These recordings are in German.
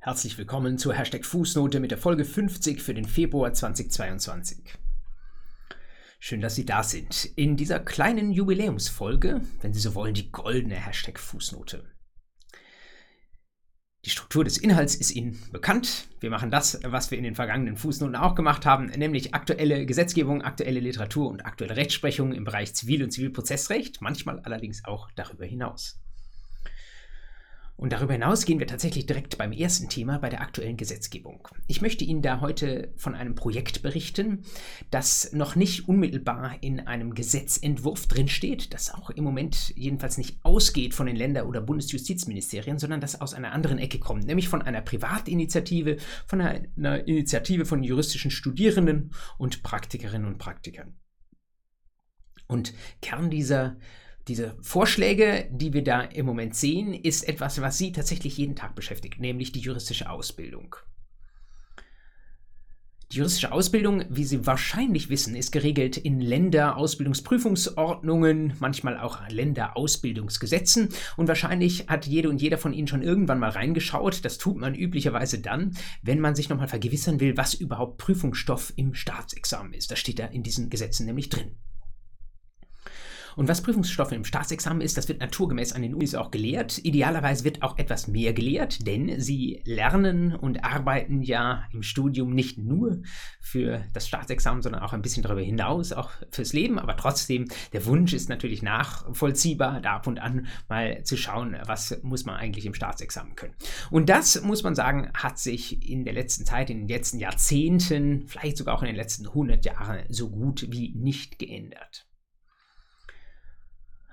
Herzlich willkommen zur Hashtag Fußnote mit der Folge 50 für den Februar 2022. Schön, dass Sie da sind. In dieser kleinen Jubiläumsfolge, wenn Sie so wollen, die goldene Hashtag Fußnote. Die Struktur des Inhalts ist Ihnen bekannt. Wir machen das, was wir in den vergangenen Fußnoten auch gemacht haben, nämlich aktuelle Gesetzgebung, aktuelle Literatur und aktuelle Rechtsprechung im Bereich Zivil- und Zivilprozessrecht, manchmal allerdings auch darüber hinaus. Und darüber hinaus gehen wir tatsächlich direkt beim ersten Thema, bei der aktuellen Gesetzgebung. Ich möchte Ihnen da heute von einem Projekt berichten, das noch nicht unmittelbar in einem Gesetzentwurf drinsteht, das auch im Moment jedenfalls nicht ausgeht von den Länder- oder Bundesjustizministerien, sondern das aus einer anderen Ecke kommt, nämlich von einer Privatinitiative, von einer Initiative von juristischen Studierenden und Praktikerinnen und Praktikern. Und Kern dieser diese Vorschläge, die wir da im Moment sehen, ist etwas, was Sie tatsächlich jeden Tag beschäftigt, nämlich die juristische Ausbildung. Die juristische Ausbildung, wie Sie wahrscheinlich wissen, ist geregelt in Länderausbildungsprüfungsordnungen, manchmal auch Länderausbildungsgesetzen. Und wahrscheinlich hat jede und jeder von Ihnen schon irgendwann mal reingeschaut. Das tut man üblicherweise dann, wenn man sich nochmal vergewissern will, was überhaupt Prüfungsstoff im Staatsexamen ist. Das steht da in diesen Gesetzen nämlich drin. Und was Prüfungsstoffe im Staatsexamen ist, das wird naturgemäß an den Unis auch gelehrt. Idealerweise wird auch etwas mehr gelehrt, denn sie lernen und arbeiten ja im Studium nicht nur für das Staatsexamen, sondern auch ein bisschen darüber hinaus, auch fürs Leben. Aber trotzdem, der Wunsch ist natürlich nachvollziehbar, da ab und an mal zu schauen, was muss man eigentlich im Staatsexamen können. Und das, muss man sagen, hat sich in der letzten Zeit, in den letzten Jahrzehnten, vielleicht sogar auch in den letzten 100 Jahren so gut wie nicht geändert.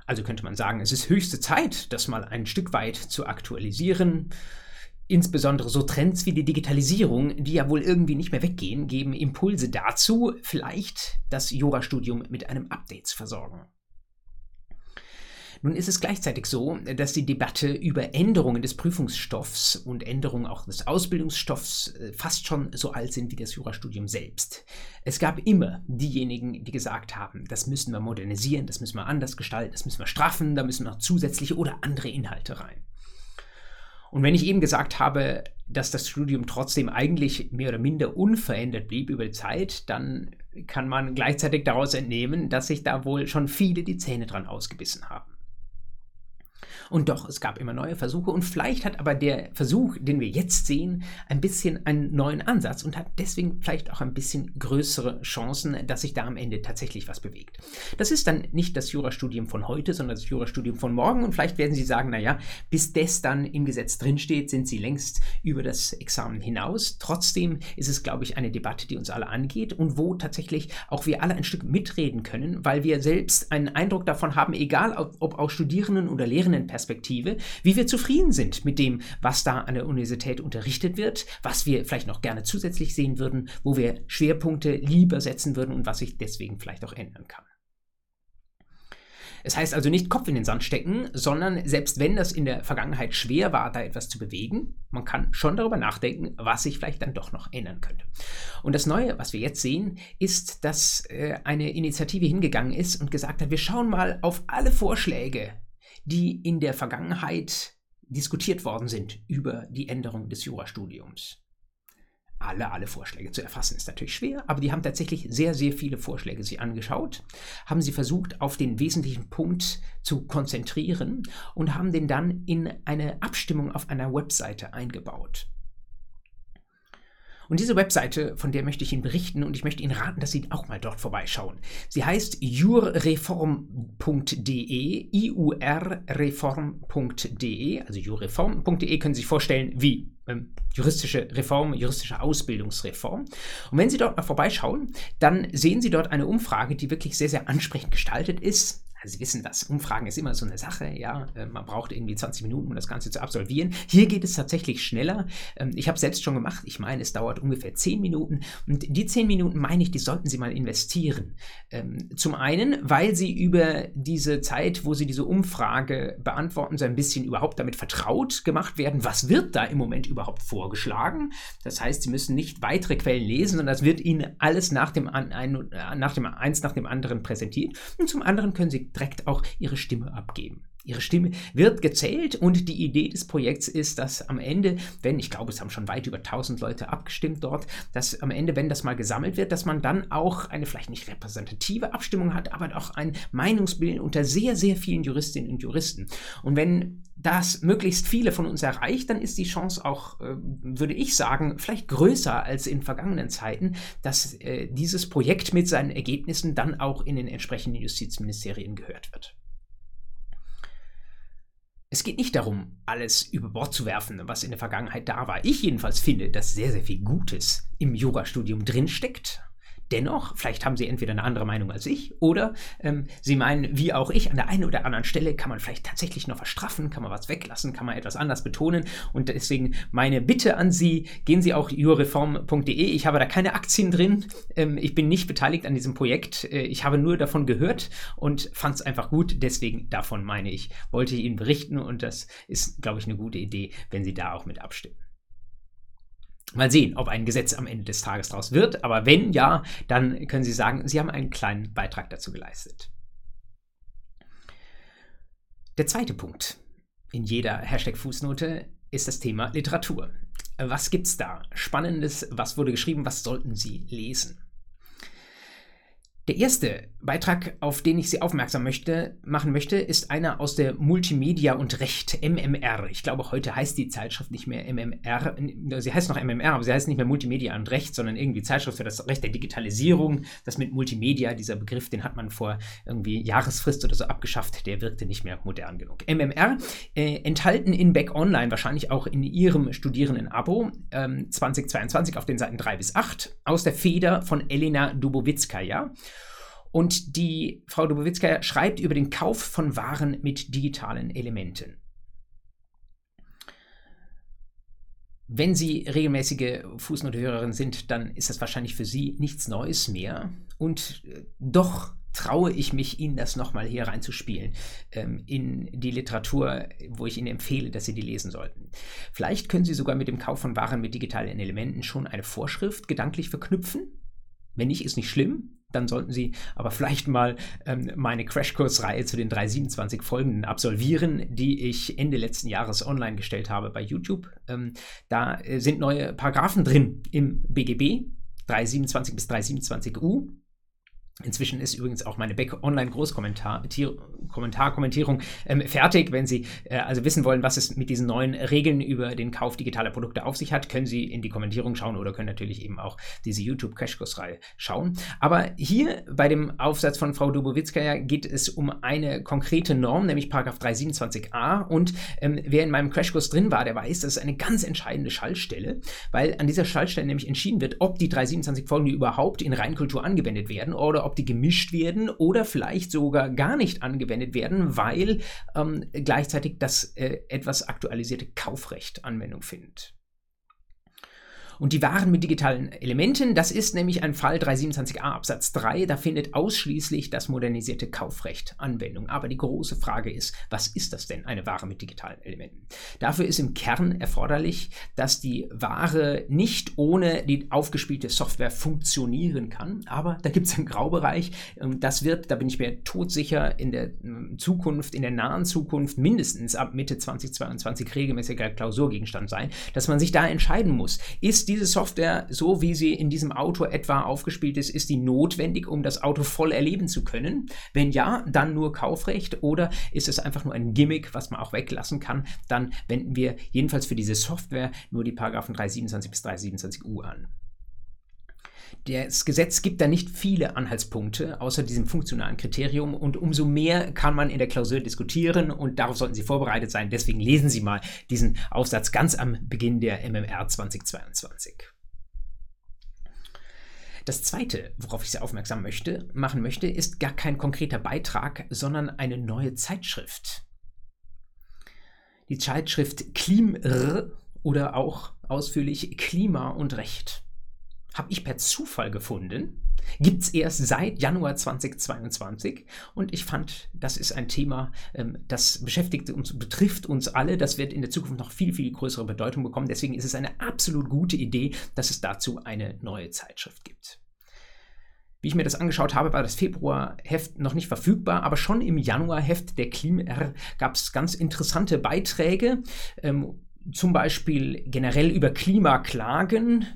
Also könnte man sagen, es ist höchste Zeit, das mal ein Stück weit zu aktualisieren. Insbesondere so Trends wie die Digitalisierung, die ja wohl irgendwie nicht mehr weggehen, geben Impulse dazu, vielleicht das Jurastudium mit einem Update zu versorgen. Nun ist es gleichzeitig so, dass die Debatte über Änderungen des Prüfungsstoffs und Änderungen auch des Ausbildungsstoffs äh, fast schon so alt sind wie das Jurastudium selbst. Es gab immer diejenigen, die gesagt haben, das müssen wir modernisieren, das müssen wir anders gestalten, das müssen wir straffen, da müssen noch zusätzliche oder andere Inhalte rein. Und wenn ich eben gesagt habe, dass das Studium trotzdem eigentlich mehr oder minder unverändert blieb über die Zeit, dann kann man gleichzeitig daraus entnehmen, dass sich da wohl schon viele die Zähne dran ausgebissen haben. Und doch, es gab immer neue Versuche und vielleicht hat aber der Versuch, den wir jetzt sehen, ein bisschen einen neuen Ansatz und hat deswegen vielleicht auch ein bisschen größere Chancen, dass sich da am Ende tatsächlich was bewegt. Das ist dann nicht das Jurastudium von heute, sondern das Jurastudium von morgen und vielleicht werden Sie sagen, naja, bis das dann im Gesetz drinsteht, sind Sie längst über das Examen hinaus. Trotzdem ist es, glaube ich, eine Debatte, die uns alle angeht und wo tatsächlich auch wir alle ein Stück mitreden können, weil wir selbst einen Eindruck davon haben, egal ob, ob aus Studierenden oder Lehrenden Perspektive, wie wir zufrieden sind mit dem, was da an der Universität unterrichtet wird, was wir vielleicht noch gerne zusätzlich sehen würden, wo wir Schwerpunkte lieber setzen würden und was sich deswegen vielleicht auch ändern kann. Es heißt also nicht Kopf in den Sand stecken, sondern selbst wenn das in der Vergangenheit schwer war, da etwas zu bewegen, man kann schon darüber nachdenken, was sich vielleicht dann doch noch ändern könnte. Und das Neue, was wir jetzt sehen, ist, dass äh, eine Initiative hingegangen ist und gesagt hat, wir schauen mal auf alle Vorschläge, die in der Vergangenheit diskutiert worden sind über die Änderung des Jurastudiums. Alle, alle Vorschläge zu erfassen ist natürlich schwer, aber die haben tatsächlich sehr, sehr viele Vorschläge sich angeschaut, haben sie versucht, auf den wesentlichen Punkt zu konzentrieren und haben den dann in eine Abstimmung auf einer Webseite eingebaut. Und diese Webseite, von der möchte ich Ihnen berichten und ich möchte Ihnen raten, dass Sie auch mal dort vorbeischauen. Sie heißt jurreform.de, iurreform.de, also jurreform.de können Sie sich vorstellen wie ähm, juristische Reform, juristische Ausbildungsreform. Und wenn Sie dort mal vorbeischauen, dann sehen Sie dort eine Umfrage, die wirklich sehr, sehr ansprechend gestaltet ist. Sie wissen das, Umfragen ist immer so eine Sache, ja. Äh, man braucht irgendwie 20 Minuten, um das Ganze zu absolvieren. Hier geht es tatsächlich schneller. Ähm, ich habe selbst schon gemacht. Ich meine, es dauert ungefähr 10 Minuten. Und die 10 Minuten, meine ich, die sollten Sie mal investieren. Ähm, zum einen, weil Sie über diese Zeit, wo Sie diese Umfrage beantworten, so ein bisschen überhaupt damit vertraut gemacht werden. Was wird da im Moment überhaupt vorgeschlagen? Das heißt, Sie müssen nicht weitere Quellen lesen, sondern das wird Ihnen alles nach dem, ein, nach dem eins nach dem anderen präsentiert. Und zum anderen können Sie direkt auch ihre Stimme abgeben. Ihre Stimme wird gezählt und die Idee des Projekts ist, dass am Ende, wenn, ich glaube, es haben schon weit über 1000 Leute abgestimmt dort, dass am Ende, wenn das mal gesammelt wird, dass man dann auch eine vielleicht nicht repräsentative Abstimmung hat, aber auch ein Meinungsbild unter sehr, sehr vielen Juristinnen und Juristen. Und wenn das möglichst viele von uns erreicht, dann ist die Chance auch, äh, würde ich sagen, vielleicht größer als in vergangenen Zeiten, dass äh, dieses Projekt mit seinen Ergebnissen dann auch in den entsprechenden Justizministerien gehört wird. Es geht nicht darum, alles über Bord zu werfen, was in der Vergangenheit da war. Ich jedenfalls finde, dass sehr, sehr viel Gutes im Jurastudium drinsteckt. Dennoch, vielleicht haben Sie entweder eine andere Meinung als ich oder ähm, Sie meinen, wie auch ich, an der einen oder anderen Stelle kann man vielleicht tatsächlich noch was straffen, kann man was weglassen, kann man etwas anders betonen. Und deswegen meine Bitte an Sie, gehen Sie auch jurreform.de. Ich habe da keine Aktien drin. Ähm, ich bin nicht beteiligt an diesem Projekt. Äh, ich habe nur davon gehört und fand es einfach gut. Deswegen davon meine ich, wollte ich Ihnen berichten und das ist, glaube ich, eine gute Idee, wenn Sie da auch mit abstimmen. Mal sehen, ob ein Gesetz am Ende des Tages daraus wird. Aber wenn ja, dann können Sie sagen, Sie haben einen kleinen Beitrag dazu geleistet. Der zweite Punkt in jeder Hashtag-Fußnote ist das Thema Literatur. Was gibt's da? Spannendes, was wurde geschrieben, was sollten Sie lesen? Der erste Beitrag, auf den ich Sie aufmerksam möchte, machen möchte, ist einer aus der Multimedia und Recht, MMR. Ich glaube, heute heißt die Zeitschrift nicht mehr MMR. Sie heißt noch MMR, aber sie heißt nicht mehr Multimedia und Recht, sondern irgendwie Zeitschrift für das Recht der Digitalisierung. Das mit Multimedia, dieser Begriff, den hat man vor irgendwie Jahresfrist oder so abgeschafft. Der wirkte nicht mehr modern genug. MMR, äh, enthalten in Back Online, wahrscheinlich auch in Ihrem Studierenden-Abo, ähm, 2022 auf den Seiten 3 bis 8, aus der Feder von Elena Dubowitska, und die Frau Dubowitzka schreibt über den Kauf von Waren mit digitalen Elementen. Wenn Sie regelmäßige Fußnotenhörerin sind, dann ist das wahrscheinlich für Sie nichts Neues mehr. Und äh, doch traue ich mich, Ihnen das nochmal hier reinzuspielen ähm, in die Literatur, wo ich Ihnen empfehle, dass Sie die lesen sollten. Vielleicht können Sie sogar mit dem Kauf von Waren mit digitalen Elementen schon eine Vorschrift gedanklich verknüpfen. Wenn nicht, ist nicht schlimm dann sollten Sie aber vielleicht mal ähm, meine Crashkursreihe zu den 327 Folgen absolvieren, die ich Ende letzten Jahres online gestellt habe bei YouTube. Ähm, da äh, sind neue Paragraphen drin im BGB 327 bis 327u. Inzwischen ist übrigens auch meine Beck Online Großkommentarkommentierung ähm, fertig. Wenn Sie äh, also wissen wollen, was es mit diesen neuen Regeln über den Kauf digitaler Produkte auf sich hat, können Sie in die Kommentierung schauen oder können natürlich eben auch diese YouTube Crashkurs-Reihe schauen. Aber hier bei dem Aufsatz von Frau Dubowitzka geht es um eine konkrete Norm, nämlich Paragraph 327a. Und ähm, wer in meinem Crashkurs drin war, der weiß, das ist eine ganz entscheidende Schaltstelle, weil an dieser Schaltstelle nämlich entschieden wird, ob die 327 Folgen überhaupt in Reinkultur angewendet werden oder ob die gemischt werden oder vielleicht sogar gar nicht angewendet werden, weil ähm, gleichzeitig das äh, etwas aktualisierte Kaufrecht Anwendung findet. Und die Waren mit digitalen Elementen, das ist nämlich ein Fall 327a Absatz 3, da findet ausschließlich das modernisierte Kaufrecht Anwendung. Aber die große Frage ist, was ist das denn, eine Ware mit digitalen Elementen? Dafür ist im Kern erforderlich, dass die Ware nicht ohne die aufgespielte Software funktionieren kann. Aber da gibt es einen Graubereich. Ähm, das wird, da bin ich mir todsicher, in der ähm, Zukunft, in der nahen Zukunft, mindestens ab Mitte 2022 regelmäßiger Klausurgegenstand sein, dass man sich da entscheiden muss. Ist ist diese Software, so wie sie in diesem Auto etwa aufgespielt ist, ist die notwendig, um das Auto voll erleben zu können? Wenn ja, dann nur Kaufrecht oder ist es einfach nur ein Gimmick, was man auch weglassen kann? Dann wenden wir jedenfalls für diese Software nur die Paragraphen 327 bis 327u an. Das Gesetz gibt da nicht viele Anhaltspunkte außer diesem funktionalen Kriterium und umso mehr kann man in der Klausur diskutieren und darauf sollten Sie vorbereitet sein. Deswegen lesen Sie mal diesen Aufsatz ganz am Beginn der MMR 2022. Das zweite, worauf ich Sie aufmerksam möchte, machen möchte, ist gar kein konkreter Beitrag, sondern eine neue Zeitschrift. Die Zeitschrift Klimr oder auch ausführlich Klima und Recht habe ich per Zufall gefunden. Gibt es erst seit Januar 2022 und ich fand, das ist ein Thema, ähm, das beschäftigt uns, betrifft uns alle. Das wird in der Zukunft noch viel, viel größere Bedeutung bekommen. Deswegen ist es eine absolut gute Idee, dass es dazu eine neue Zeitschrift gibt. Wie ich mir das angeschaut habe, war das Februarheft noch nicht verfügbar, aber schon im Januarheft der KlimR gab es ganz interessante Beiträge. Ähm, zum Beispiel generell über Klimaklagen,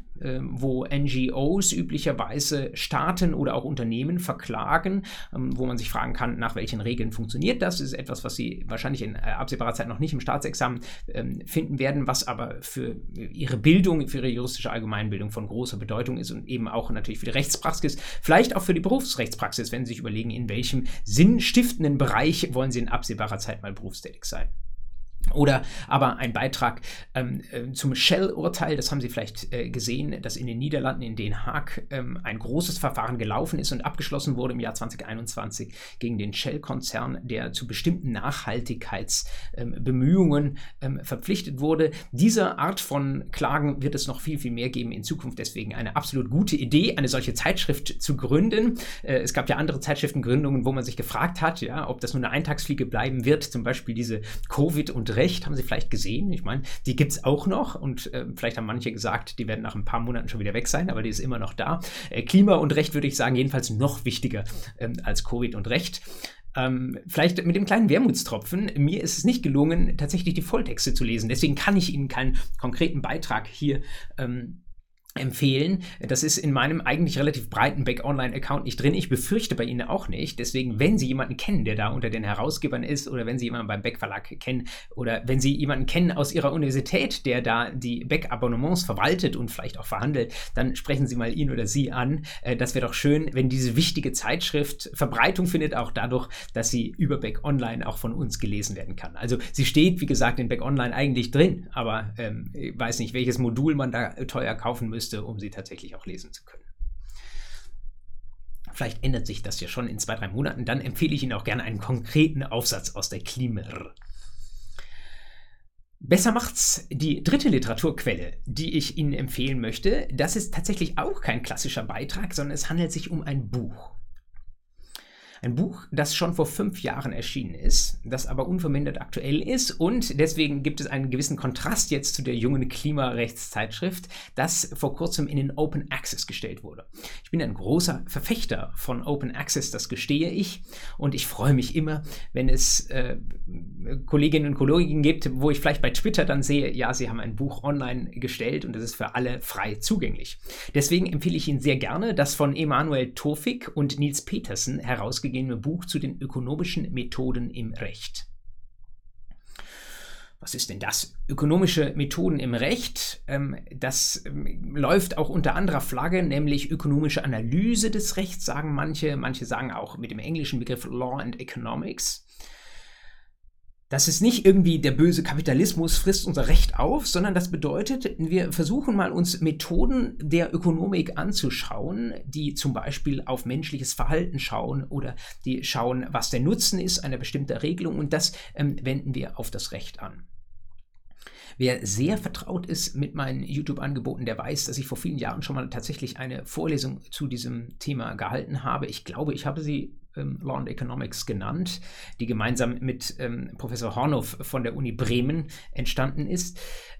wo NGOs üblicherweise Staaten oder auch Unternehmen verklagen, ähm, wo man sich fragen kann, nach welchen Regeln funktioniert das. Das ist etwas, was Sie wahrscheinlich in äh, absehbarer Zeit noch nicht im Staatsexamen ähm, finden werden, was aber für Ihre Bildung, für Ihre juristische Allgemeinbildung von großer Bedeutung ist und eben auch natürlich für die Rechtspraxis, vielleicht auch für die Berufsrechtspraxis, wenn Sie sich überlegen, in welchem sinnstiftenden Bereich wollen Sie in absehbarer Zeit mal berufstätig sein. Oder aber ein Beitrag ähm, äh, zum Shell-Urteil, das haben Sie vielleicht äh, gesehen, dass in den Niederlanden, in Den Haag, ähm, ein großes Verfahren gelaufen ist und abgeschlossen wurde im Jahr 2021 gegen den Shell-Konzern, der zu bestimmten Nachhaltigkeitsbemühungen ähm, verpflichtet wurde. Diese Art von Klagen wird es noch viel, viel mehr geben in Zukunft. Deswegen eine absolut gute Idee, eine solche Zeitschrift zu gründen. Äh, es gab ja andere Zeitschriftengründungen, wo man sich gefragt hat, ja, ob das nur eine Eintagsfliege bleiben wird, zum Beispiel diese Covid- und Recht, haben Sie vielleicht gesehen. Ich meine, die gibt es auch noch und äh, vielleicht haben manche gesagt, die werden nach ein paar Monaten schon wieder weg sein, aber die ist immer noch da. Äh, Klima und Recht würde ich sagen, jedenfalls noch wichtiger ähm, als Covid und Recht. Ähm, vielleicht mit dem kleinen Wermutstropfen. Mir ist es nicht gelungen, tatsächlich die Volltexte zu lesen. Deswegen kann ich Ihnen keinen konkreten Beitrag hier ähm, empfehlen. Das ist in meinem eigentlich relativ breiten Back-Online-Account nicht drin. Ich befürchte bei Ihnen auch nicht. Deswegen, wenn Sie jemanden kennen, der da unter den Herausgebern ist, oder wenn Sie jemanden beim Beck-Verlag kennen, oder wenn Sie jemanden kennen aus Ihrer Universität, der da die Beck-Abonnements verwaltet und vielleicht auch verhandelt, dann sprechen Sie mal ihn oder sie an. Äh, das wäre doch schön, wenn diese wichtige Zeitschrift Verbreitung findet, auch dadurch, dass sie über Beck Online auch von uns gelesen werden kann. Also sie steht, wie gesagt, in Beck Online eigentlich drin, aber ähm, ich weiß nicht, welches Modul man da teuer kaufen müsste müsste, um sie tatsächlich auch lesen zu können. Vielleicht ändert sich das ja schon in zwei, drei Monaten. Dann empfehle ich Ihnen auch gerne einen konkreten Aufsatz aus der Klimer. Besser macht's die dritte Literaturquelle, die ich Ihnen empfehlen möchte. Das ist tatsächlich auch kein klassischer Beitrag, sondern es handelt sich um ein Buch. Ein Buch, das schon vor fünf Jahren erschienen ist, das aber unvermindert aktuell ist und deswegen gibt es einen gewissen Kontrast jetzt zu der jungen Klimarechtszeitschrift, das vor kurzem in den Open Access gestellt wurde. Ich bin ein großer Verfechter von Open Access, das gestehe ich und ich freue mich immer, wenn es äh, Kolleginnen und Kollegen gibt, wo ich vielleicht bei Twitter dann sehe, ja, sie haben ein Buch online gestellt und es ist für alle frei zugänglich. Deswegen empfehle ich Ihnen sehr gerne das von Emanuel Tofik und Nils Petersen herausgegeben herausgegebene Buch zu den ökonomischen Methoden im Recht. Was ist denn das? Ökonomische Methoden im Recht. Ähm, das ähm, läuft auch unter anderer Flagge, nämlich ökonomische Analyse des Rechts, sagen manche. Manche sagen auch mit dem englischen Begriff Law and Economics. Das ist nicht irgendwie der böse Kapitalismus frisst unser Recht auf, sondern das bedeutet, wir versuchen mal uns Methoden der Ökonomik anzuschauen, die zum Beispiel auf menschliches Verhalten schauen oder die schauen, was der Nutzen ist einer bestimmten Regelung und das ähm, wenden wir auf das Recht an. Wer sehr vertraut ist mit meinen YouTube-Angeboten, der weiß, dass ich vor vielen Jahren schon mal tatsächlich eine Vorlesung zu diesem Thema gehalten habe. Ich glaube, ich habe sie ähm, Law and Economics genannt, die gemeinsam mit ähm, Professor Hornow von der Uni Bremen entstanden ist.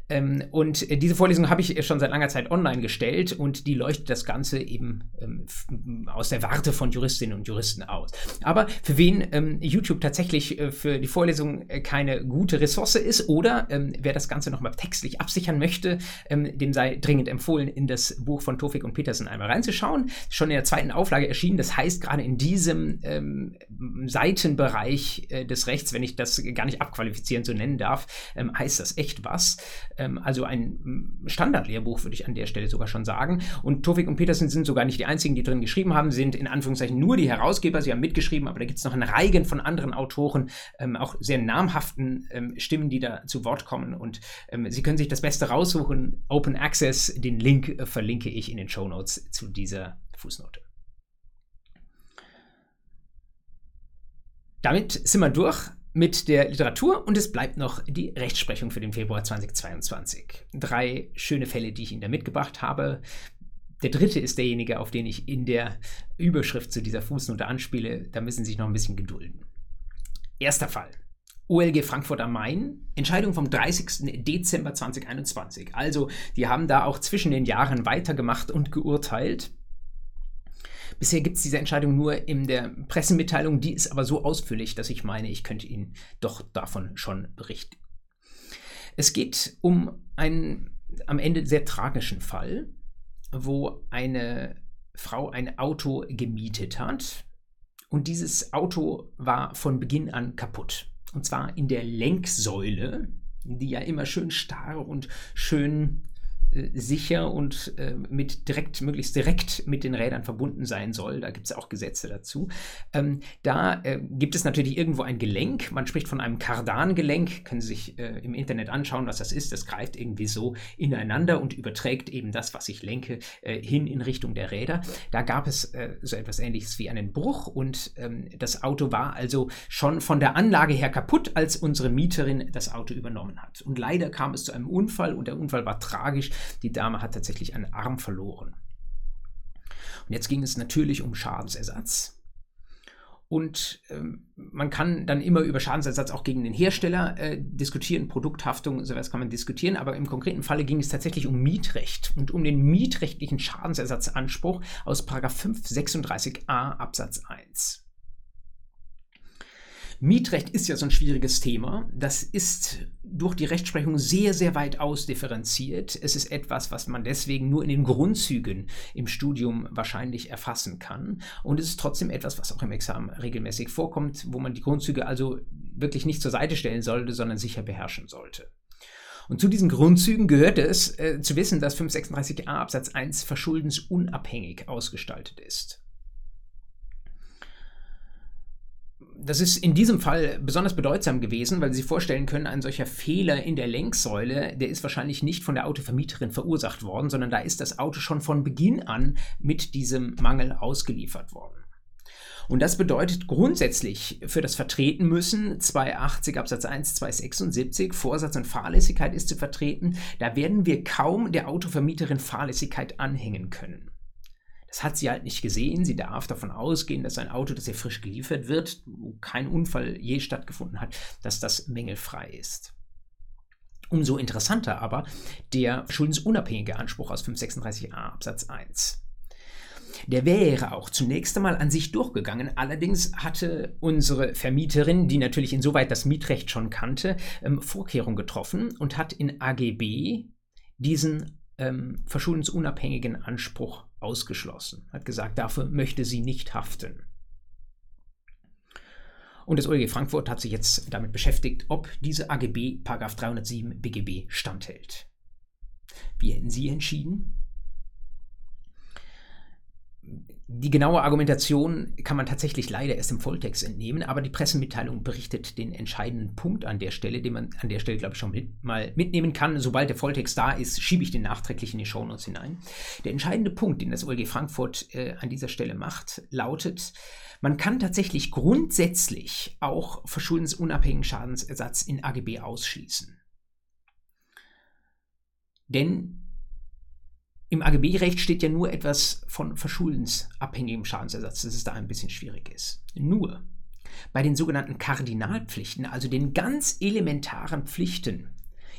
Ähm, und diese Vorlesung habe ich schon seit langer Zeit online gestellt und die leuchtet das Ganze eben ähm, aus der Warte von Juristinnen und Juristen aus. Aber für wen ähm, YouTube tatsächlich äh, für die Vorlesung äh, keine gute Ressource ist oder wer das Ganze nochmal textlich absichern möchte, dem sei dringend empfohlen, in das Buch von Tofik und Petersen einmal reinzuschauen. Schon in der zweiten Auflage erschienen. Das heißt, gerade in diesem Seitenbereich äh, des Rechts, wenn ich das gar nicht abqualifizieren so nennen darf, heißt das echt was ähm, also ein mm, Standardlehrbuch, würde ich an der Stelle sogar schon sagen. Und Tofik und Petersen sind sogar nicht die einzigen, die drin geschrieben haben, sind in Anführungszeichen nur die Herausgeber. Sie haben mitgeschrieben, aber da gibt es noch eine Reigen von anderen Autoren, ähm, auch sehr namhaften ähm, Stimmen, die da zu Wort kommen. Und ähm, Sie können sich das Beste raussuchen. Open Access, den Link äh, verlinke ich in den Show Notes zu dieser Fußnote. Damit sind wir durch mit der Literatur und es bleibt noch die Rechtsprechung für den Februar 2022. Drei schöne Fälle, die ich Ihnen da mitgebracht habe. Der dritte ist derjenige, auf den ich in der Überschrift zu dieser Fußnote anspiele. Da müssen Sie sich noch ein bisschen gedulden. Erster Fall. OLG Frankfurt am Main, Entscheidung vom 30. Dezember 2021. Also, die haben da auch zwischen den Jahren weitergemacht und geurteilt. Bisher gibt es diese Entscheidung nur in der Pressemitteilung, die ist aber so ausführlich, dass ich meine, ich könnte Ihnen doch davon schon berichten. Es geht um einen am Ende sehr tragischen Fall, wo eine Frau ein Auto gemietet hat und dieses Auto war von Beginn an kaputt. Und zwar in der Lenksäule, die ja immer schön starr und schön sicher und äh, mit direkt, möglichst direkt mit den Rädern verbunden sein soll. Da gibt es auch Gesetze dazu. Ähm, da äh, gibt es natürlich irgendwo ein Gelenk. Man spricht von einem Kardangelenk. Können Sie sich äh, im Internet anschauen, was das ist. Das greift irgendwie so ineinander und überträgt eben das, was ich lenke, äh, hin in Richtung der Räder. Da gab es äh, so etwas ähnliches wie einen Bruch und ähm, das Auto war also schon von der Anlage her kaputt, als unsere Mieterin das Auto übernommen hat. Und leider kam es zu einem Unfall und der Unfall war tragisch. Die Dame hat tatsächlich einen Arm verloren. Und jetzt ging es natürlich um Schadensersatz. Und ähm, man kann dann immer über Schadensersatz auch gegen den Hersteller äh, diskutieren, Produkthaftung, sowas kann man diskutieren, aber im konkreten Falle ging es tatsächlich um Mietrecht und um den mietrechtlichen Schadensersatzanspruch aus 536a Absatz 1. Mietrecht ist ja so ein schwieriges Thema. Das ist durch die Rechtsprechung sehr, sehr weit ausdifferenziert. Es ist etwas, was man deswegen nur in den Grundzügen im Studium wahrscheinlich erfassen kann. Und es ist trotzdem etwas, was auch im Examen regelmäßig vorkommt, wo man die Grundzüge also wirklich nicht zur Seite stellen sollte, sondern sicher beherrschen sollte. Und zu diesen Grundzügen gehört es, äh, zu wissen, dass 536a Absatz 1 verschuldensunabhängig ausgestaltet ist. Das ist in diesem Fall besonders bedeutsam gewesen, weil Sie sich vorstellen können, ein solcher Fehler in der Lenksäule, der ist wahrscheinlich nicht von der Autovermieterin verursacht worden, sondern da ist das Auto schon von Beginn an mit diesem Mangel ausgeliefert worden. Und das bedeutet grundsätzlich für das Vertreten müssen 280 Absatz 1, 276 Vorsatz und Fahrlässigkeit ist zu vertreten. Da werden wir kaum der Autovermieterin Fahrlässigkeit anhängen können. Das hat sie halt nicht gesehen. Sie darf davon ausgehen, dass ein Auto, das ihr frisch geliefert wird, wo kein Unfall je stattgefunden hat, dass das mängelfrei ist. Umso interessanter aber der schuldensunabhängige Anspruch aus 536a Absatz 1. Der wäre auch zunächst einmal an sich durchgegangen. Allerdings hatte unsere Vermieterin, die natürlich insoweit das Mietrecht schon kannte, ähm, Vorkehrungen getroffen und hat in AGB diesen ähm, verschuldensunabhängigen Anspruch ausgeschlossen, hat gesagt, dafür möchte sie nicht haften. Und das OLG Frankfurt hat sich jetzt damit beschäftigt, ob diese AGB 307 BGB standhält. Wie hätten Sie entschieden? Die genaue Argumentation kann man tatsächlich leider erst im Volltext entnehmen, aber die Pressemitteilung berichtet den entscheidenden Punkt an der Stelle, den man an der Stelle, glaube ich, schon mit, mal mitnehmen kann. Sobald der Volltext da ist, schiebe ich den nachträglich in die Shownotes hinein. Der entscheidende Punkt, den das OLG Frankfurt äh, an dieser Stelle macht, lautet, man kann tatsächlich grundsätzlich auch verschuldensunabhängigen Schadensersatz in AGB ausschließen. Denn im AGB-Recht steht ja nur etwas von verschuldensabhängigem Schadensersatz, dass es da ein bisschen schwierig ist. Nur bei den sogenannten Kardinalpflichten, also den ganz elementaren Pflichten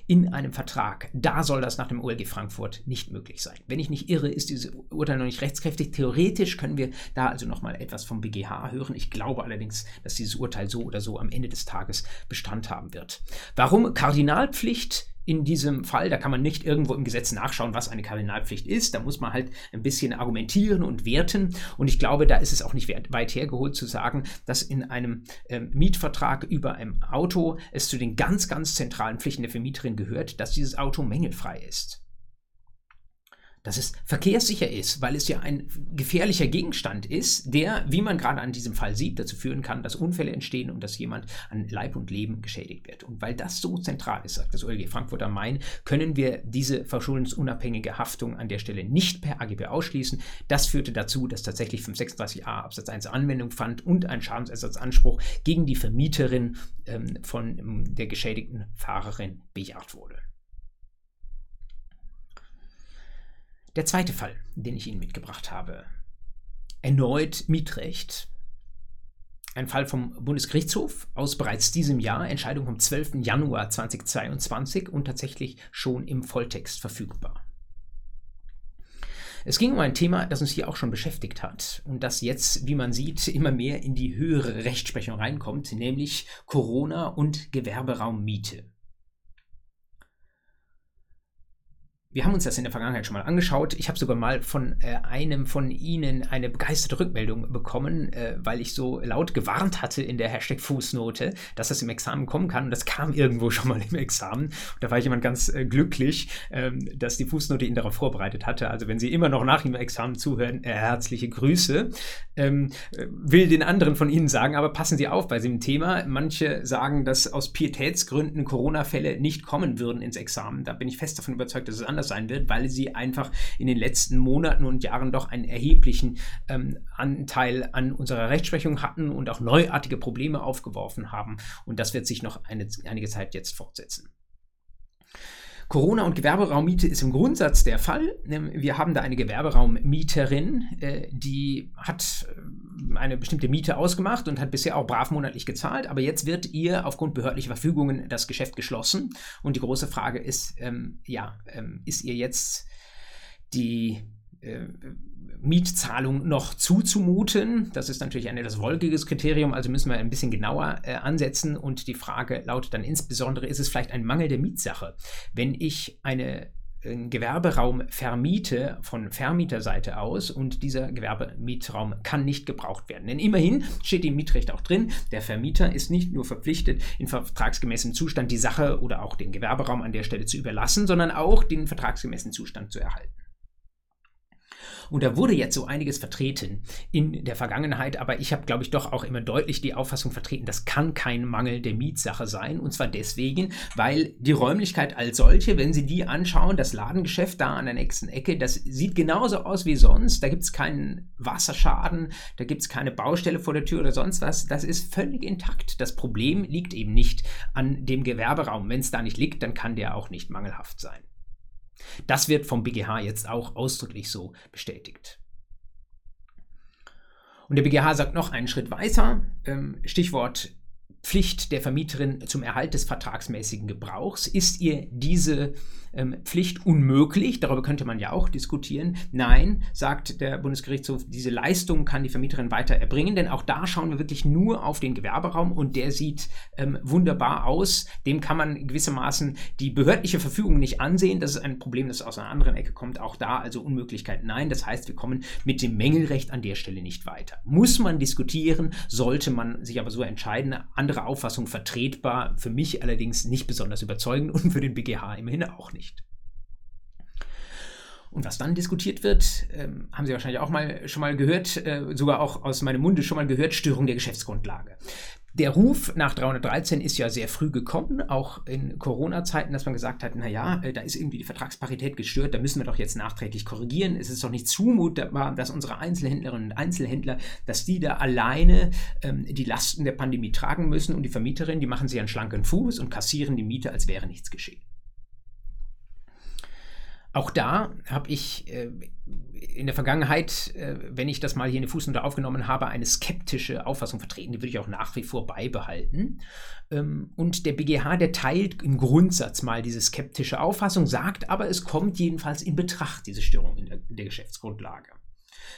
in einem Vertrag, da soll das nach dem OLG Frankfurt nicht möglich sein. Wenn ich nicht irre, ist dieses Urteil noch nicht rechtskräftig. Theoretisch können wir da also nochmal etwas vom BGH hören. Ich glaube allerdings, dass dieses Urteil so oder so am Ende des Tages Bestand haben wird. Warum Kardinalpflicht? In diesem Fall, da kann man nicht irgendwo im Gesetz nachschauen, was eine Kardinalpflicht ist. Da muss man halt ein bisschen argumentieren und werten. Und ich glaube, da ist es auch nicht weit hergeholt zu sagen, dass in einem ähm, Mietvertrag über ein Auto es zu den ganz, ganz zentralen Pflichten der Vermieterin gehört, dass dieses Auto mängelfrei ist dass es verkehrssicher ist, weil es ja ein gefährlicher Gegenstand ist, der, wie man gerade an diesem Fall sieht, dazu führen kann, dass Unfälle entstehen und dass jemand an Leib und Leben geschädigt wird. Und weil das so zentral ist, sagt das OLG Frankfurt am Main, können wir diese verschuldensunabhängige Haftung an der Stelle nicht per AGB ausschließen. Das führte dazu, dass tatsächlich 536a Absatz 1 Anwendung fand und ein Schadensersatzanspruch gegen die Vermieterin ähm, von ähm, der geschädigten Fahrerin bejaht wurde. Der zweite Fall, den ich Ihnen mitgebracht habe. Erneut Mietrecht. Ein Fall vom Bundesgerichtshof aus bereits diesem Jahr, Entscheidung vom 12. Januar 2022 und tatsächlich schon im Volltext verfügbar. Es ging um ein Thema, das uns hier auch schon beschäftigt hat und das jetzt, wie man sieht, immer mehr in die höhere Rechtsprechung reinkommt, nämlich Corona und Gewerberaummiete. Wir haben uns das in der Vergangenheit schon mal angeschaut. Ich habe sogar mal von äh, einem von Ihnen eine begeisterte Rückmeldung bekommen, äh, weil ich so laut gewarnt hatte in der Hashtag Fußnote, dass das im Examen kommen kann. Und das kam irgendwo schon mal im Examen. Und da war jemand ganz äh, glücklich, ähm, dass die Fußnote ihn darauf vorbereitet hatte. Also wenn Sie immer noch nach dem Examen zuhören, äh, herzliche Grüße. Ähm, äh, will den anderen von Ihnen sagen, aber passen Sie auf bei diesem Thema. Manche sagen, dass aus Pietätsgründen Corona-Fälle nicht kommen würden ins Examen. Da bin ich fest davon überzeugt, dass es anders anders sein wird, weil sie einfach in den letzten Monaten und Jahren doch einen erheblichen ähm, Anteil an unserer Rechtsprechung hatten und auch neuartige Probleme aufgeworfen haben. Und das wird sich noch eine, einige Zeit jetzt fortsetzen. Corona- und Gewerberaummiete ist im Grundsatz der Fall. Ähm, wir haben da eine Gewerberaummieterin, äh, die hat äh, eine bestimmte Miete ausgemacht und hat bisher auch brav monatlich gezahlt, aber jetzt wird ihr aufgrund behördlicher Verfügungen das Geschäft geschlossen. Und die große Frage ist, ähm, ja, ähm, ist ihr jetzt die äh, Mietzahlung noch zuzumuten. Das ist natürlich ein etwas wolkiges Kriterium, also müssen wir ein bisschen genauer äh, ansetzen. Und die Frage lautet dann insbesondere, ist es vielleicht ein Mangel der Mietsache? Wenn ich eine Gewerberaum vermiete von Vermieterseite aus und dieser Gewerbemietraum kann nicht gebraucht werden. Denn immerhin steht im Mietrecht auch drin, der Vermieter ist nicht nur verpflichtet, in vertragsgemäßem Zustand die Sache oder auch den Gewerberaum an der Stelle zu überlassen, sondern auch den vertragsgemäßen Zustand zu erhalten. Und da wurde jetzt so einiges vertreten in der Vergangenheit, aber ich habe, glaube ich, doch auch immer deutlich die Auffassung vertreten, das kann kein Mangel der Mietsache sein. Und zwar deswegen, weil die Räumlichkeit als solche, wenn Sie die anschauen, das Ladengeschäft da an der nächsten Ecke, das sieht genauso aus wie sonst. Da gibt es keinen Wasserschaden, da gibt es keine Baustelle vor der Tür oder sonst was. Das ist völlig intakt. Das Problem liegt eben nicht an dem Gewerberaum. Wenn es da nicht liegt, dann kann der auch nicht mangelhaft sein. Das wird vom BGH jetzt auch ausdrücklich so bestätigt. Und der BGH sagt noch einen Schritt weiter, ähm, Stichwort Pflicht der Vermieterin zum Erhalt des vertragsmäßigen Gebrauchs. Ist ihr diese ähm, Pflicht unmöglich? Darüber könnte man ja auch diskutieren. Nein, sagt der Bundesgerichtshof, diese Leistung kann die Vermieterin weiter erbringen, denn auch da schauen wir wirklich nur auf den Gewerberaum und der sieht ähm, wunderbar aus. Dem kann man gewissermaßen die behördliche Verfügung nicht ansehen. Das ist ein Problem, das aus einer anderen Ecke kommt. Auch da also Unmöglichkeit. Nein, das heißt, wir kommen mit dem Mängelrecht an der Stelle nicht weiter. Muss man diskutieren, sollte man sich aber so entscheiden. Andere Auffassung vertretbar, für mich allerdings nicht besonders überzeugend und für den BGH immerhin auch nicht. Und was dann diskutiert wird, ähm, haben Sie wahrscheinlich auch mal schon mal gehört, äh, sogar auch aus meinem Munde schon mal gehört, Störung der Geschäftsgrundlage. Der Ruf nach 313 ist ja sehr früh gekommen, auch in Corona-Zeiten, dass man gesagt hat, naja, äh, da ist irgendwie die Vertragsparität gestört, da müssen wir doch jetzt nachträglich korrigieren. Es ist doch nicht zumutbar, dass unsere Einzelhändlerinnen und Einzelhändler, dass die da alleine ähm, die Lasten der Pandemie tragen müssen und die Vermieterinnen, die machen sich einen schlanken Fuß und kassieren die Miete, als wäre nichts geschehen. Auch da habe ich äh, in der Vergangenheit, äh, wenn ich das mal hier in die Fußnote aufgenommen habe, eine skeptische Auffassung vertreten. Die würde ich auch nach wie vor beibehalten. Ähm, und der BGH, der teilt im Grundsatz mal diese skeptische Auffassung, sagt aber, es kommt jedenfalls in Betracht, diese Störung in der, in der Geschäftsgrundlage.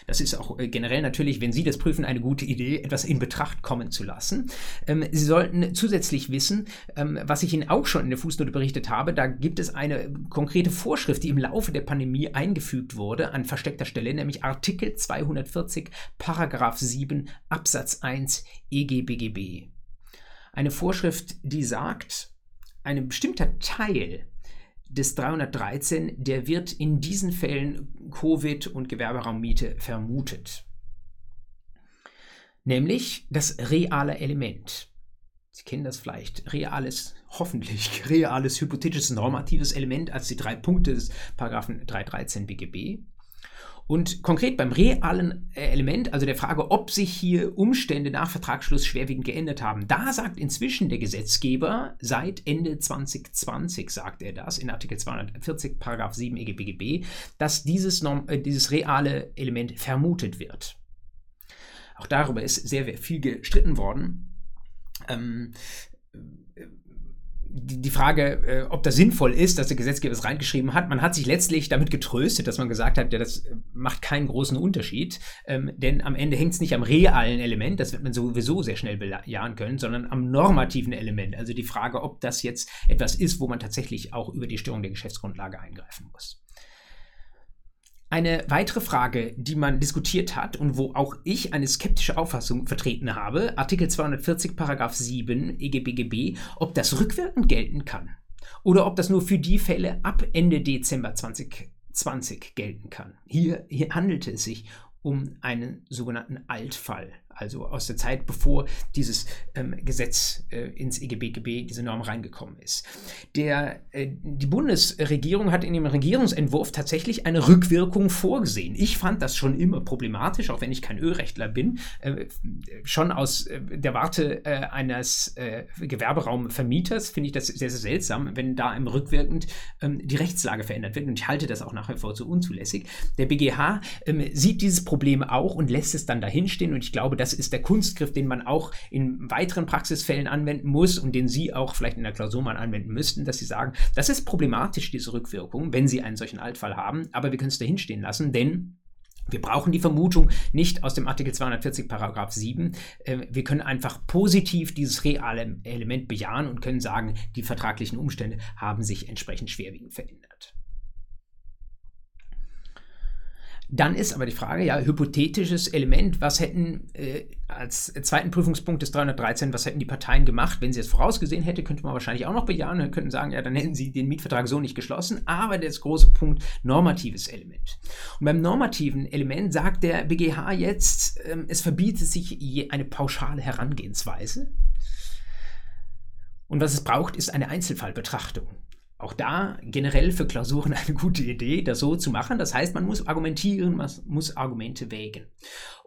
Das ist auch äh, generell natürlich, wenn Sie das prüfen, eine gute Idee, etwas in Betracht kommen zu lassen. Ähm, Sie sollten zusätzlich wissen, ähm, was ich Ihnen auch schon in der Fußnote berichtet habe, da gibt es eine konkrete Vorschrift, die im Laufe der Pandemie eingefügt wurde, an versteckter Stelle, nämlich Artikel 240, Paragraph 7, Absatz 1 EGBGB. Eine Vorschrift, die sagt, ein bestimmter Teil des 313, der wird in diesen Fällen Covid und Gewerberaummiete vermutet. Nämlich das reale Element. Sie kennen das vielleicht. Reales, hoffentlich reales, hypothetisches, normatives Element als die drei Punkte des Paragraphen 313 BGB. Und konkret beim realen äh, Element, also der Frage, ob sich hier Umstände nach Vertragsschluss schwerwiegend geändert haben, da sagt inzwischen der Gesetzgeber, seit Ende 2020 sagt er das in Artikel 240, Paragraph 7 EGBGB, dass dieses, äh, dieses reale Element vermutet wird. Auch darüber ist sehr viel gestritten worden. Ähm, die, Frage, äh, ob das sinnvoll ist, dass der Gesetzgeber es reingeschrieben hat. Man hat sich letztlich damit getröstet, dass man gesagt hat, ja, das macht keinen großen Unterschied, ähm, denn am Ende hängt es nicht am realen Element, das wird man sowieso sehr schnell bejahen können, sondern am normativen Element. Also die Frage, ob das jetzt etwas ist, wo man tatsächlich auch über die Störung der Geschäftsgrundlage eingreifen muss. Eine weitere Frage, die man diskutiert hat und wo auch ich eine skeptische Auffassung vertreten habe, Artikel 240 Paragraph 7 EGBGB, ob das rückwirkend gelten kann oder ob das nur für die Fälle ab Ende Dezember 2020 gelten kann. Hier, hier handelte es sich um einen sogenannten Altfall also aus der Zeit, bevor dieses ähm, Gesetz äh, ins EGBGB, diese Norm reingekommen ist. Der, äh, die Bundesregierung hat in dem Regierungsentwurf tatsächlich eine Rückwirkung vorgesehen. Ich fand das schon immer problematisch, auch wenn ich kein Ölrechtler bin, äh, schon aus äh, der Warte äh, eines äh, Gewerberaumvermieters finde ich das sehr, sehr seltsam, wenn da im Rückwirkend ähm, die Rechtslage verändert wird und ich halte das auch nach wie vor so unzulässig. Der BGH ähm, sieht dieses Problem auch und lässt es dann dahinstehen und ich glaube, das ist der Kunstgriff, den man auch in weiteren Praxisfällen anwenden muss und den Sie auch vielleicht in der Klausur mal anwenden müssten, dass Sie sagen, das ist problematisch, diese Rückwirkung, wenn Sie einen solchen Altfall haben, aber wir können es dahin stehen lassen, denn wir brauchen die Vermutung nicht aus dem Artikel 240 Paragraph 7. Äh, wir können einfach positiv dieses reale Element bejahen und können sagen, die vertraglichen Umstände haben sich entsprechend schwerwiegend verändert. Dann ist aber die Frage, ja, hypothetisches Element, was hätten äh, als zweiten Prüfungspunkt des 313, was hätten die Parteien gemacht, wenn sie es vorausgesehen hätte, könnte man wahrscheinlich auch noch bejahen und könnten sagen, ja, dann hätten sie den Mietvertrag so nicht geschlossen, aber der große Punkt, normatives Element. Und beim normativen Element sagt der BGH jetzt, ähm, es verbietet sich eine pauschale Herangehensweise. Und was es braucht, ist eine Einzelfallbetrachtung. Auch da generell für Klausuren eine gute Idee, das so zu machen. Das heißt, man muss argumentieren, man muss Argumente wägen.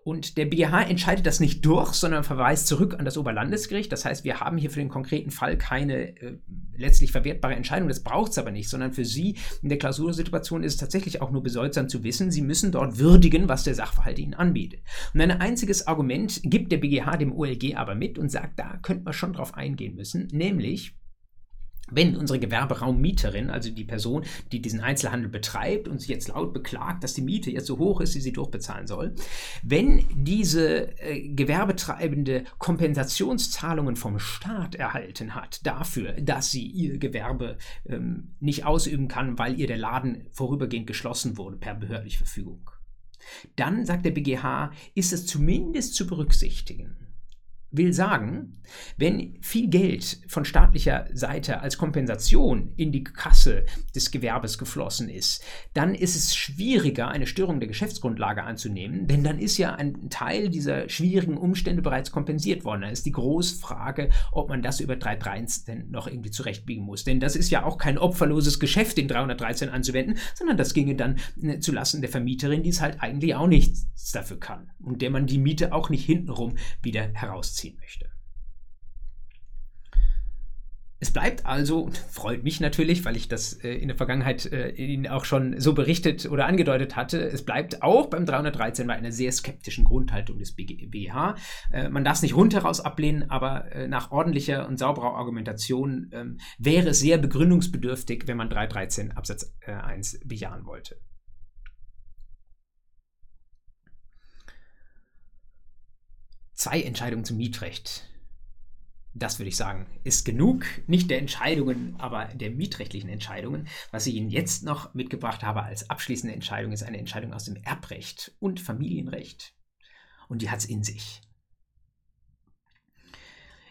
Und der BGH entscheidet das nicht durch, sondern verweist zurück an das Oberlandesgericht. Das heißt, wir haben hier für den konkreten Fall keine äh, letztlich verwertbare Entscheidung. Das braucht es aber nicht, sondern für Sie in der Klausursituation ist es tatsächlich auch nur bedeutsam zu wissen, Sie müssen dort würdigen, was der Sachverhalt Ihnen anbietet. Und ein einziges Argument gibt der BGH dem OLG aber mit und sagt, da könnte man schon drauf eingehen müssen, nämlich, wenn unsere Gewerberaummieterin, also die Person, die diesen Einzelhandel betreibt und sich jetzt laut beklagt, dass die Miete jetzt so hoch ist, wie sie durchbezahlen soll, wenn diese äh, Gewerbetreibende Kompensationszahlungen vom Staat erhalten hat dafür, dass sie ihr Gewerbe ähm, nicht ausüben kann, weil ihr der Laden vorübergehend geschlossen wurde per behördliche Verfügung, dann, sagt der BGH, ist es zumindest zu berücksichtigen, will sagen, wenn viel Geld von staatlicher Seite als Kompensation in die Kasse des Gewerbes geflossen ist, dann ist es schwieriger, eine Störung der Geschäftsgrundlage anzunehmen, denn dann ist ja ein Teil dieser schwierigen Umstände bereits kompensiert worden. Da ist die große Frage, ob man das über 313 denn noch irgendwie zurechtbiegen muss. Denn das ist ja auch kein opferloses Geschäft, den 313 anzuwenden, sondern das ginge dann äh, zulasten der Vermieterin, die es halt eigentlich auch nichts dafür kann und der man die Miete auch nicht hintenrum wieder herauszieht ziehen möchte. Es bleibt also, freut mich natürlich, weil ich das äh, in der Vergangenheit äh, Ihnen auch schon so berichtet oder angedeutet hatte, es bleibt auch beim 313 bei einer sehr skeptischen Grundhaltung des BGH. Äh, man darf es nicht rundheraus ablehnen, aber äh, nach ordentlicher und sauberer Argumentation ähm, wäre es sehr begründungsbedürftig, wenn man 313 Absatz 1 äh, bejahen wollte. Zwei Entscheidungen zum Mietrecht. Das würde ich sagen, ist genug. Nicht der Entscheidungen, aber der mietrechtlichen Entscheidungen. Was ich Ihnen jetzt noch mitgebracht habe als abschließende Entscheidung, ist eine Entscheidung aus dem Erbrecht und Familienrecht. Und die hat es in sich.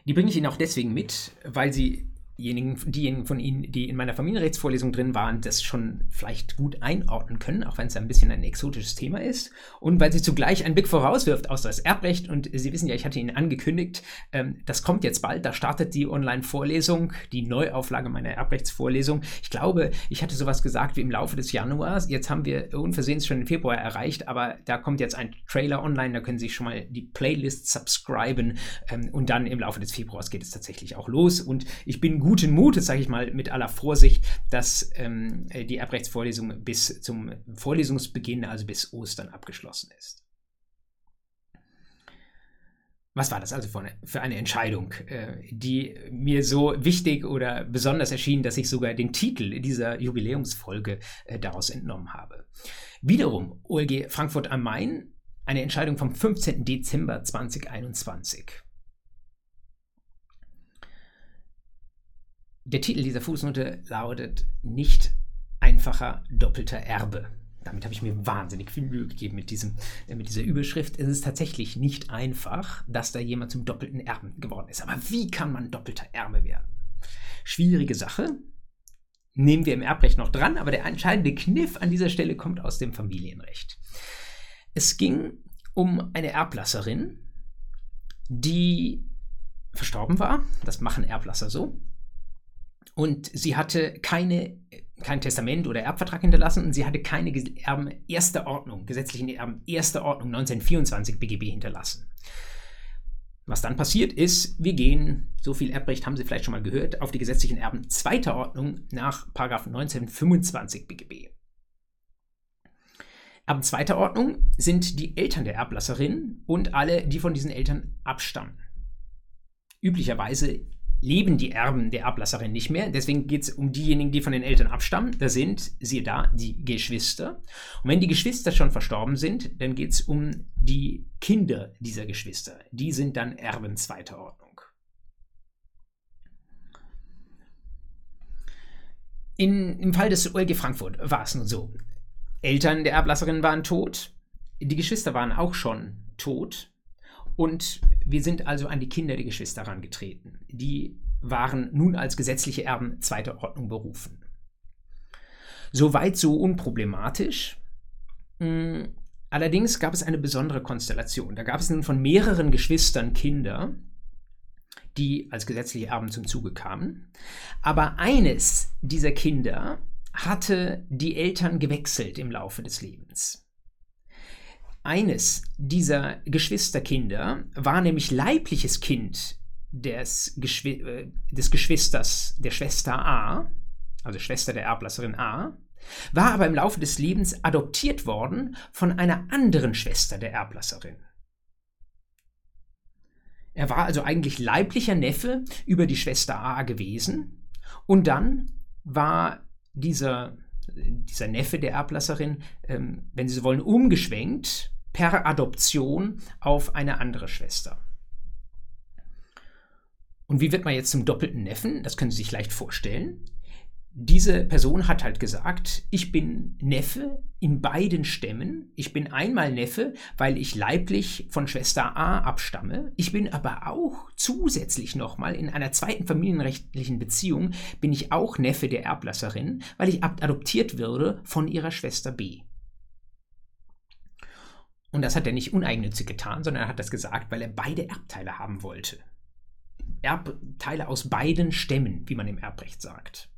Die bringe ich Ihnen auch deswegen mit, weil sie diejenigen, diejenigen von Ihnen, die in meiner Familienrechtsvorlesung drin waren, das schon vielleicht gut einordnen können, auch wenn es ein bisschen ein exotisches Thema ist. Und weil sie zugleich einen Blick vorauswirft aus das Erbrecht. Und Sie wissen ja, ich hatte Ihnen angekündigt, ähm, das kommt jetzt bald. Da startet die Online-Vorlesung, die Neuauflage meiner Erbrechtsvorlesung. Ich glaube, ich hatte sowas gesagt wie im Laufe des Januars. Jetzt haben wir unversehens schon den Februar erreicht, aber da kommt jetzt ein Trailer online. Da können Sie schon mal die Playlist subscriben. Ähm, und dann im Laufe des Februars geht es tatsächlich auch los. Und ich bin guten Mutes, sage ich mal mit aller Vorsicht, dass ähm, die Erbrechtsvorlesung bis zum Vorlesungsbeginn, also bis Ostern, abgeschlossen ist. was war das also für eine, für eine Entscheidung, äh, die mir so wichtig oder besonders erschien, dass ich sogar den Titel dieser Jubiläumsfolge äh, daraus entnommen habe? Wiederum OLG Frankfurt am Main, eine Entscheidung vom 15. Dezember 2021. Der Titel dieser Fußnote lautet Nicht einfacher doppelter Erbe damit habe ich mir wahnsinnig viel Mühe gegeben mit, diesem, äh, mit dieser Überschrift. Es ist tatsächlich nicht einfach, dass da jemand zum doppelten Erben geworden ist. Aber wie kann man doppelter Erbe werden? Schwierige Sache. Nehmen wir im Erbrecht noch dran, aber der entscheidende Kniff an dieser Stelle kommt aus dem Familienrecht. Es ging um eine Erblasserin, die verstorben war. Das machen Erblasser so. Und sie hatte keine kein Testament oder Erbvertrag hinterlassen und sie hatte keine Erben erster Ordnung, gesetzlichen Erben erster Ordnung 1924 BGB hinterlassen. Was dann passiert ist, wir gehen, so viel Erbrecht haben Sie vielleicht schon mal gehört, auf die gesetzlichen Erben zweiter Ordnung nach 1925 BGB. Erben zweiter Ordnung sind die Eltern der Erblasserin und alle, die von diesen Eltern abstammen. Üblicherweise leben die Erben der Ablasserin nicht mehr. Deswegen geht es um diejenigen, die von den Eltern abstammen. Da sind, siehe da, die Geschwister. Und wenn die Geschwister schon verstorben sind, dann geht es um die Kinder dieser Geschwister. Die sind dann Erben zweiter Ordnung. In, Im Fall des OLG Frankfurt war es nun so. Eltern der Erblasserin waren tot, die Geschwister waren auch schon tot und wir sind also an die Kinder der Geschwister herangetreten. Die waren nun als gesetzliche Erben zweiter Ordnung berufen. Soweit so unproblematisch. Hm, allerdings gab es eine besondere Konstellation. Da gab es nun von mehreren Geschwistern Kinder, die als gesetzliche Erben zum Zuge kamen. Aber eines dieser Kinder hatte die Eltern gewechselt im Laufe des Lebens. Eines dieser Geschwisterkinder war nämlich leibliches Kind des, Geschwi äh, des Geschwisters der Schwester A, also Schwester der Erblasserin A, war aber im Laufe des Lebens adoptiert worden von einer anderen Schwester der Erblasserin. Er war also eigentlich leiblicher Neffe über die Schwester A gewesen und dann war dieser, dieser Neffe der Erblasserin, ähm, wenn Sie so wollen, umgeschwenkt per Adoption auf eine andere Schwester. Und wie wird man jetzt zum doppelten Neffen? Das können Sie sich leicht vorstellen. Diese Person hat halt gesagt, ich bin Neffe in beiden Stämmen. Ich bin einmal Neffe, weil ich leiblich von Schwester A abstamme. Ich bin aber auch zusätzlich nochmal in einer zweiten familienrechtlichen Beziehung, bin ich auch Neffe der Erblasserin, weil ich adoptiert würde von ihrer Schwester B. Und das hat er nicht uneigennützig getan, sondern er hat das gesagt, weil er beide Erbteile haben wollte. Erbteile aus beiden Stämmen, wie man im Erbrecht sagt.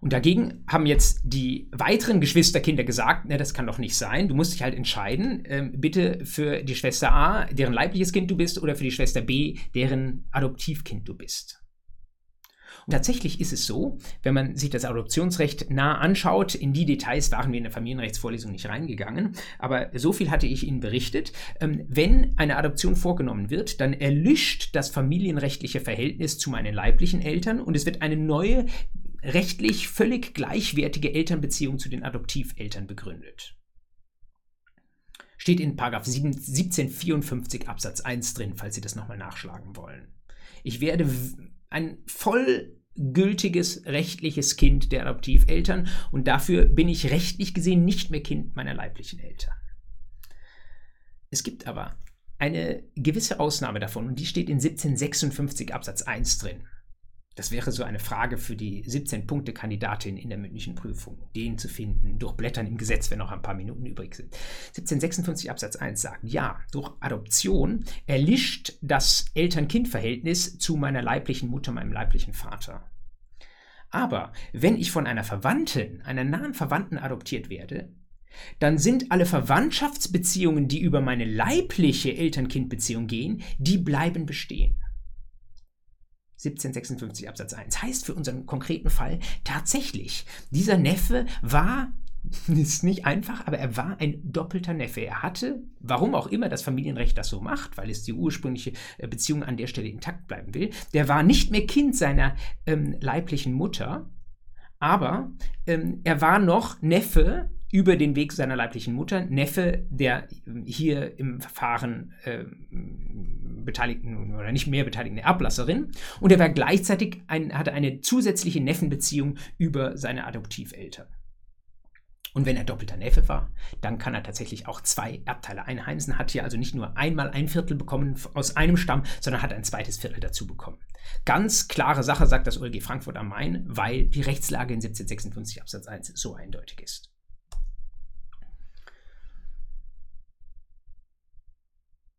Und dagegen haben jetzt die weiteren Geschwisterkinder gesagt, ne, das kann doch nicht sein, du musst dich halt entscheiden, ähm, bitte für die Schwester A, deren leibliches Kind du bist, oder für die Schwester B, deren Adoptivkind du bist. Und tatsächlich ist es so, wenn man sich das Adoptionsrecht nah anschaut, in die Details waren wir in der Familienrechtsvorlesung nicht reingegangen, aber so viel hatte ich Ihnen berichtet, ähm, wenn eine Adoption vorgenommen wird, dann erlischt das familienrechtliche Verhältnis zu meinen leiblichen Eltern und es wird eine neue, rechtlich völlig gleichwertige Elternbeziehung zu den Adoptiveltern begründet steht in 1754 Absatz 1 drin, falls Sie das nochmal nachschlagen wollen. Ich werde ein vollgültiges rechtliches Kind der Adoptiveltern und dafür bin ich rechtlich gesehen nicht mehr Kind meiner leiblichen Eltern. Es gibt aber eine gewisse Ausnahme davon und die steht in 1756 Absatz 1 drin. Das wäre so eine Frage für die 17-Punkte-Kandidatin in der mündlichen Prüfung, den zu finden, durchblättern im Gesetz, wenn noch ein paar Minuten übrig sind. 1756 Absatz 1 sagt, ja, durch Adoption erlischt das Eltern-Kind-Verhältnis zu meiner leiblichen Mutter, meinem leiblichen Vater. Aber wenn ich von einer Verwandten, einer nahen Verwandten adoptiert werde, dann sind alle Verwandtschaftsbeziehungen, die über meine leibliche Eltern-Kind-Beziehung gehen, die bleiben bestehen. 1756 Absatz 1. Heißt für unseren konkreten Fall tatsächlich, dieser Neffe war ist nicht einfach, aber er war ein doppelter Neffe. Er hatte, warum auch immer das Familienrecht das so macht, weil es die ursprüngliche äh, Beziehung an der Stelle intakt bleiben will, der war nicht mehr Kind seiner ähm, leiblichen Mutter, aber ähm, er war noch Neffe über den Weg seiner leiblichen Mutter, Neffe der hier im Verfahren äh, beteiligten oder nicht mehr beteiligten Erblasserin und er war gleichzeitig ein, hatte eine zusätzliche Neffenbeziehung über seine Adoptiveltern. Und wenn er doppelter Neffe war, dann kann er tatsächlich auch zwei Erbteile einheimsen, hat hier also nicht nur einmal ein Viertel bekommen aus einem Stamm, sondern hat ein zweites Viertel dazu bekommen. Ganz klare Sache, sagt das OLG Frankfurt am Main, weil die Rechtslage in 1756 Absatz 1 so eindeutig ist.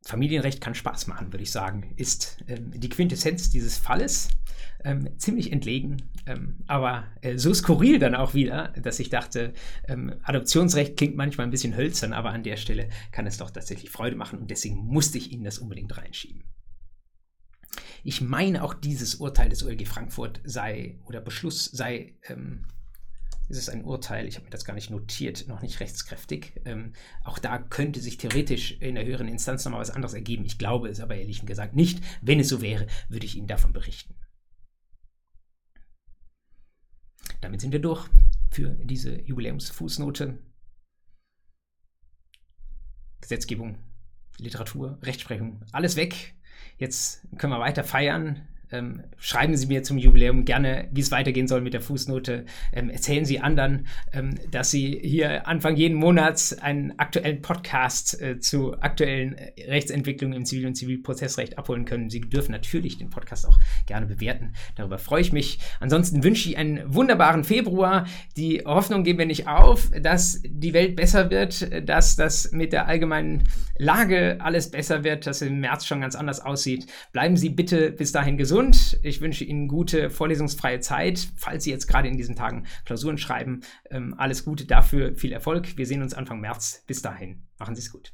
Familienrecht kann Spaß machen, würde ich sagen, ist ähm, die Quintessenz dieses Falles. Ähm, ziemlich entlegen, ähm, aber äh, so skurril dann auch wieder, dass ich dachte, ähm, Adoptionsrecht klingt manchmal ein bisschen hölzern, aber an der Stelle kann es doch tatsächlich Freude machen und deswegen musste ich Ihnen das unbedingt reinschieben. Ich meine, auch dieses Urteil des OLG Frankfurt sei oder Beschluss sei ähm, ist es ein Urteil, ich habe mir das gar nicht notiert, noch nicht rechtskräftig. Ähm, auch da könnte sich theoretisch in der höheren Instanz nochmal was anderes ergeben. Ich glaube es aber ehrlich gesagt nicht. Wenn es so wäre, würde ich Ihnen davon berichten. Damit sind wir durch für diese Jubiläumsfußnote. Gesetzgebung, Literatur, Rechtsprechung, alles weg. Jetzt können wir weiter feiern. Ähm, schreiben Sie mir zum Jubiläum gerne, wie es weitergehen soll mit der Fußnote. Ähm, erzählen Sie anderen, ähm, dass Sie hier Anfang jeden Monats einen aktuellen Podcast äh, zu aktuellen äh, Rechtsentwicklungen im Zivil- und Zivilprozessrecht abholen können. Sie dürfen natürlich den Podcast auch gerne bewerten. Darüber freue ich mich. Ansonsten wünsche ich einen wunderbaren Februar. Die Hoffnung geben wir nicht auf, dass die Welt besser wird, dass das mit der allgemeinen Lage alles besser wird, dass im März schon ganz anders aussieht. Bleiben Sie bitte bis dahin gesund gesund. Ich wünsche Ihnen gute vorlesungsfreie Zeit, falls Sie jetzt gerade in diesen Tagen Klausuren schreiben. Ähm, alles Gute dafür, viel Erfolg. Wir sehen uns Anfang März. Bis dahin, machen Sie es gut.